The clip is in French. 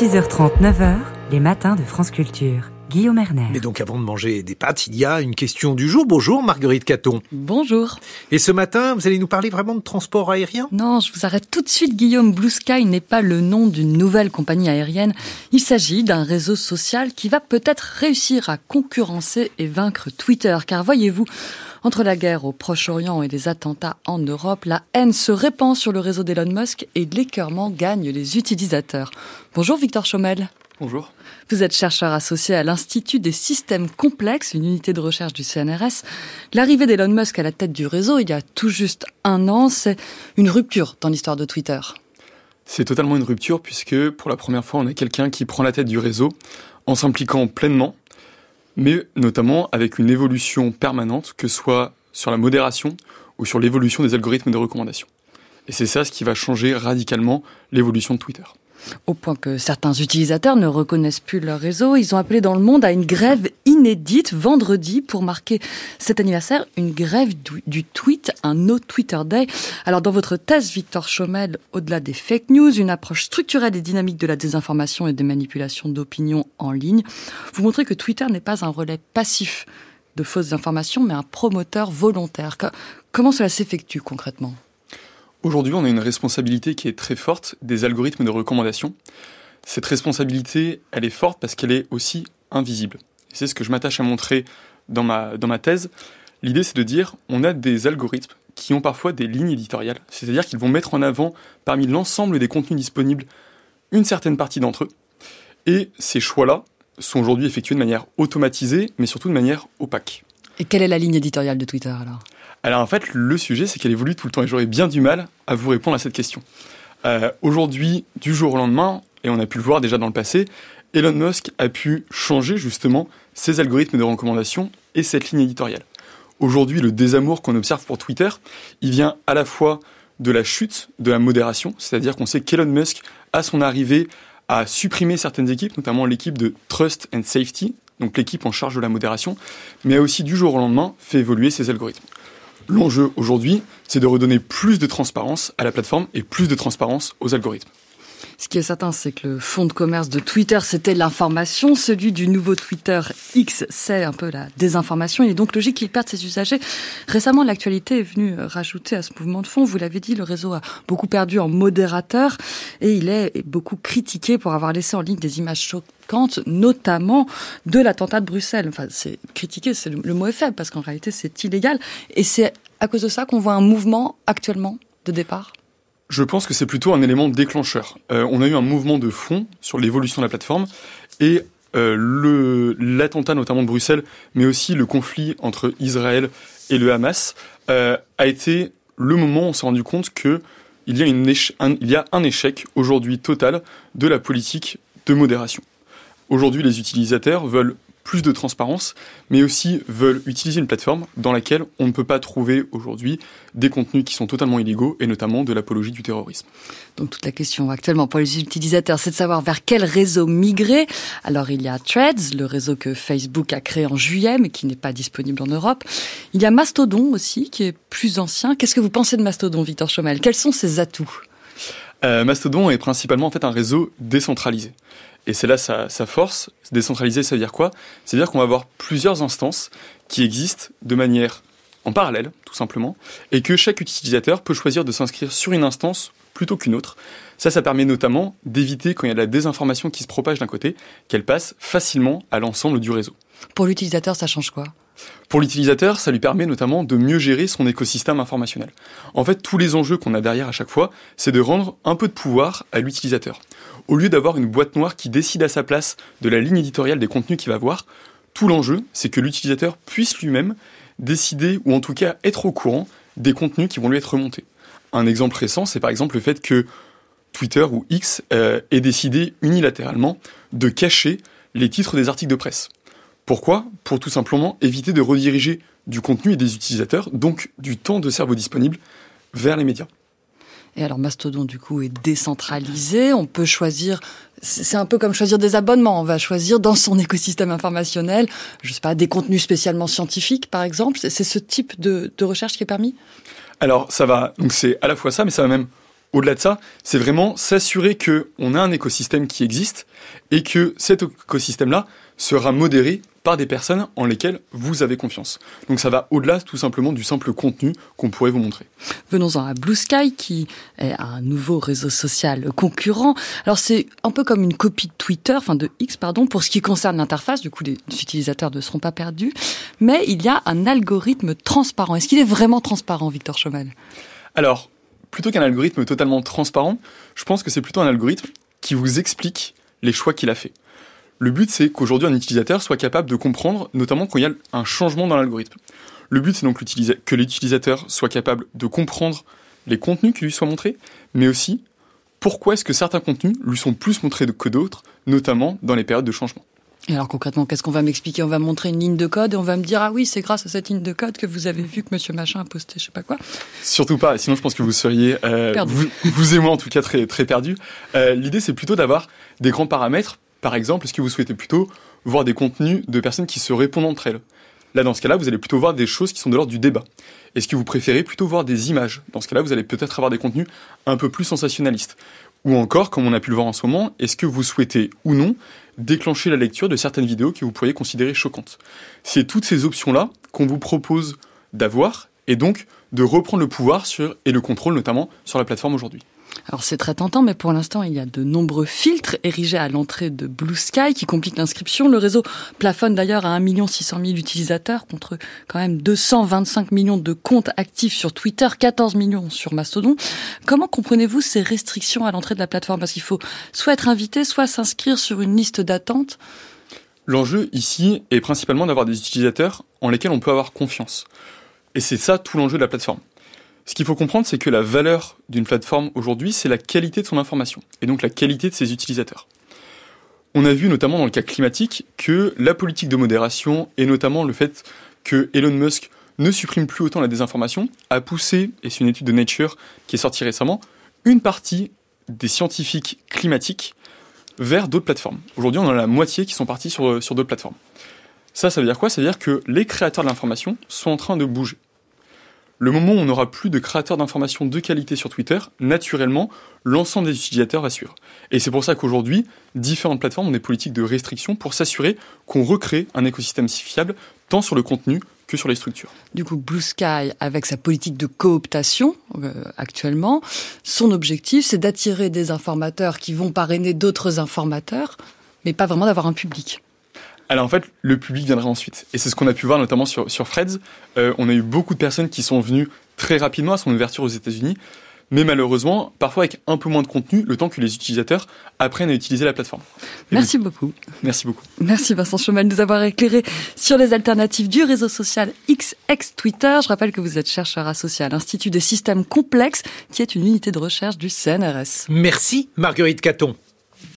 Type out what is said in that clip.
6h30, 9h, les matins de France Culture. Guillaume Erner. Mais donc avant de manger des pâtes, il y a une question du jour. Bonjour Marguerite Caton. Bonjour. Et ce matin, vous allez nous parler vraiment de transport aérien? Non, je vous arrête tout de suite Guillaume. Blue Sky n'est pas le nom d'une nouvelle compagnie aérienne. Il s'agit d'un réseau social qui va peut-être réussir à concurrencer et vaincre Twitter. Car voyez-vous, entre la guerre au Proche-Orient et les attentats en Europe, la haine se répand sur le réseau d'Elon Musk et l'écœurement gagne les utilisateurs. Bonjour Victor Chomel. Bonjour. Vous êtes chercheur associé à l'Institut des systèmes complexes, une unité de recherche du CNRS. L'arrivée d'Elon Musk à la tête du réseau il y a tout juste un an, c'est une rupture dans l'histoire de Twitter. C'est totalement une rupture puisque pour la première fois on a quelqu'un qui prend la tête du réseau en s'impliquant pleinement, mais notamment avec une évolution permanente, que ce soit sur la modération ou sur l'évolution des algorithmes de recommandation. Et c'est ça ce qui va changer radicalement l'évolution de Twitter. Au point que certains utilisateurs ne reconnaissent plus leur réseau. Ils ont appelé dans le monde à une grève inédite vendredi pour marquer cet anniversaire, une grève du, tweet, un No Twitter Day. Alors dans votre thèse, Victor Chomel, au-delà des fake news, une approche structurelle et dynamique de la désinformation et des manipulations d'opinion en ligne, vous montrez que Twitter n'est pas un relais passif de fausses informations, mais un promoteur volontaire. Comment cela s'effectue concrètement? Aujourd'hui, on a une responsabilité qui est très forte des algorithmes de recommandation. Cette responsabilité, elle est forte parce qu'elle est aussi invisible. C'est ce que je m'attache à montrer dans ma, dans ma thèse. L'idée, c'est de dire, on a des algorithmes qui ont parfois des lignes éditoriales, c'est-à-dire qu'ils vont mettre en avant, parmi l'ensemble des contenus disponibles, une certaine partie d'entre eux. Et ces choix-là sont aujourd'hui effectués de manière automatisée, mais surtout de manière opaque. Et quelle est la ligne éditoriale de Twitter alors? Alors en fait, le sujet, c'est qu'elle évolue tout le temps et j'aurais bien du mal à vous répondre à cette question. Euh, aujourd'hui, du jour au lendemain, et on a pu le voir déjà dans le passé, Elon Musk a pu changer justement ses algorithmes de recommandation et cette ligne éditoriale. Aujourd'hui, le désamour qu'on observe pour Twitter, il vient à la fois de la chute de la modération, c'est-à-dire qu'on sait qu'Elon Musk, à son arrivée, a supprimé certaines équipes, notamment l'équipe de Trust and Safety, donc l'équipe en charge de la modération, mais a aussi du jour au lendemain fait évoluer ses algorithmes. L'enjeu aujourd'hui, c'est de redonner plus de transparence à la plateforme et plus de transparence aux algorithmes. Qui est certain, c'est que le fonds de commerce de Twitter, c'était l'information. Celui du nouveau Twitter X, c'est un peu la désinformation. Il est donc logique qu'il perde ses usagers. Récemment, l'actualité est venue rajouter à ce mouvement de fond. Vous l'avez dit, le réseau a beaucoup perdu en modérateur et il est beaucoup critiqué pour avoir laissé en ligne des images choquantes, notamment de l'attentat de Bruxelles. Enfin, c'est critiqué, c'est le mot est faible parce qu'en réalité, c'est illégal. Et c'est à cause de ça qu'on voit un mouvement actuellement de départ? Je pense que c'est plutôt un élément déclencheur. Euh, on a eu un mouvement de fond sur l'évolution de la plateforme et euh, l'attentat notamment de Bruxelles, mais aussi le conflit entre Israël et le Hamas euh, a été le moment où on s'est rendu compte que il y y a un échec aujourd'hui total de la politique de modération. Aujourd'hui, les utilisateurs veulent plus de transparence, mais aussi veulent utiliser une plateforme dans laquelle on ne peut pas trouver aujourd'hui des contenus qui sont totalement illégaux et notamment de l'apologie du terrorisme. Donc toute la question actuellement pour les utilisateurs, c'est de savoir vers quel réseau migrer. Alors il y a Threads, le réseau que Facebook a créé en juillet mais qui n'est pas disponible en Europe. Il y a Mastodon aussi qui est plus ancien. Qu'est-ce que vous pensez de Mastodon, Victor Chomel? Quels sont ses atouts? Euh, Mastodon est principalement en fait un réseau décentralisé. Et c'est là sa, sa force. Décentralisé, ça veut dire quoi? Ça veut dire qu'on va avoir plusieurs instances qui existent de manière en parallèle, tout simplement, et que chaque utilisateur peut choisir de s'inscrire sur une instance plutôt qu'une autre. Ça, ça permet notamment d'éviter, quand il y a de la désinformation qui se propage d'un côté, qu'elle passe facilement à l'ensemble du réseau. Pour l'utilisateur, ça change quoi? Pour l'utilisateur, ça lui permet notamment de mieux gérer son écosystème informationnel. En fait, tous les enjeux qu'on a derrière à chaque fois, c'est de rendre un peu de pouvoir à l'utilisateur. Au lieu d'avoir une boîte noire qui décide à sa place de la ligne éditoriale des contenus qu'il va voir, tout l'enjeu, c'est que l'utilisateur puisse lui-même décider, ou en tout cas être au courant, des contenus qui vont lui être remontés. Un exemple récent, c'est par exemple le fait que Twitter ou X euh, ait décidé unilatéralement de cacher les titres des articles de presse. Pourquoi? Pour tout simplement éviter de rediriger du contenu et des utilisateurs, donc du temps de cerveau disponible, vers les médias. Et alors Mastodon du coup est décentralisé, on peut choisir c'est un peu comme choisir des abonnements, on va choisir dans son écosystème informationnel, je sais pas des contenus spécialement scientifiques par exemple, c'est ce type de, recherche qui est permis? Alors ça va. Donc c'est à la fois ça mais ça va même Au-delà de ça, c'est vraiment s'assurer qu'on a un écosystème qui existe et que cet écosystème-là sera modéré par des personnes en lesquelles vous avez confiance. Donc ça va au-delà tout simplement du simple contenu qu'on pourrait vous montrer. Venons-en à Blue Sky qui est un nouveau réseau social concurrent. Alors c'est un peu comme une copie de Twitter, enfin de X pardon, pour ce qui concerne l'interface, du coup les utilisateurs ne seront pas perdus, mais il y a un algorithme transparent. Est-ce qu'il est vraiment transparent Victor Schumann Alors, plutôt qu'un algorithme totalement transparent, je pense que c'est plutôt un algorithme qui vous explique les choix qu'il a fait. Le but, c'est qu'aujourd'hui, un utilisateur soit capable de comprendre, notamment quand il y a un changement dans l'algorithme. Le but, c'est donc que l'utilisateur soit capable de comprendre les contenus qui lui soient montrés, mais aussi pourquoi est-ce que certains contenus lui sont plus montrés que d'autres, notamment dans les périodes de changement. Et alors concrètement, qu'est-ce qu'on va m'expliquer? On va montrer une ligne de code et on va me dire ah oui, c'est grâce à cette ligne de code que vous avez vu que Monsieur Machin a posté, je sais pas quoi. Surtout pas. Sinon, je pense que vous seriez euh, vous, vous, et moi en tout cas très très perdus. Euh, L'idée, c'est plutôt d'avoir des grands paramètres par exemple, est-ce que vous souhaitez plutôt voir des contenus de personnes qui se répondent entre elles? Là, dans ce cas-là, vous allez plutôt voir des choses qui sont de l'ordre du débat. Est-ce que vous préférez plutôt voir des images? Dans ce cas-là, vous allez peut-être avoir des contenus un peu plus sensationnalistes. Ou encore, comme on a pu le voir en ce moment, est-ce que vous souhaitez ou non déclencher la lecture de certaines vidéos que vous pourriez considérer choquantes? C'est toutes ces options-là qu'on vous propose d'avoir et donc de reprendre le pouvoir et le contrôle notamment sur la plateforme aujourd'hui. Alors c'est très tentant, mais pour l'instant, il y a de nombreux filtres érigés à l'entrée de Blue Sky qui compliquent l'inscription. Le réseau plafonne d'ailleurs à 1 600 000 utilisateurs contre quand même 225 millions de comptes actifs sur Twitter, 14 millions sur Mastodon. Comment comprenez-vous ces restrictions à l'entrée de la plateforme? Parce qu'il faut soit être invité, soit s'inscrire sur une liste d'attente. L'enjeu ici est principalement d'avoir des utilisateurs en lesquels on peut avoir confiance. Et c'est ça tout l'enjeu de la plateforme. Ce qu'il faut comprendre, c'est que la valeur d'une plateforme aujourd'hui, c'est la qualité de son information, et donc la qualité de ses utilisateurs. On a vu notamment dans le cas climatique que la politique de modération, et notamment le fait que Elon Musk ne supprime plus autant la désinformation, a poussé, et c'est une étude de Nature qui est sortie récemment, une partie des scientifiques climatiques vers d'autres plateformes. Aujourd'hui, on en a la moitié qui sont partis sur, sur d'autres plateformes. Ça, ça veut dire quoi? Ça veut dire que les créateurs de l'information sont en train de bouger. Le moment où on n'aura plus de créateurs d'informations de qualité sur Twitter, naturellement, l'ensemble des utilisateurs va suivre. Et c'est pour ça qu'aujourd'hui, différentes plateformes ont des politiques de restriction pour s'assurer qu'on recrée un écosystème si fiable, tant sur le contenu que sur les structures. Du coup, Blue Sky, avec sa politique de cooptation euh, actuellement, son objectif, c'est d'attirer des informateurs qui vont parrainer d'autres informateurs, mais pas vraiment d'avoir un public. Alors en fait, le public viendra ensuite. Et c'est ce qu'on a pu voir notamment sur, sur Freds. Euh, on a eu beaucoup de personnes qui sont venues très rapidement à son ouverture aux États-Unis, mais malheureusement, parfois avec un peu moins de contenu, le temps que les utilisateurs apprennent à utiliser la plateforme. Merci beaucoup. Merci beaucoup. Merci Vincent Schumann de nous avoir éclairé sur les alternatives du réseau social X ex Twitter. Je rappelle que vous êtes chercheur associé à l'Institut des systèmes complexes, qui est une unité de recherche du CNRS. Merci Marguerite Caton.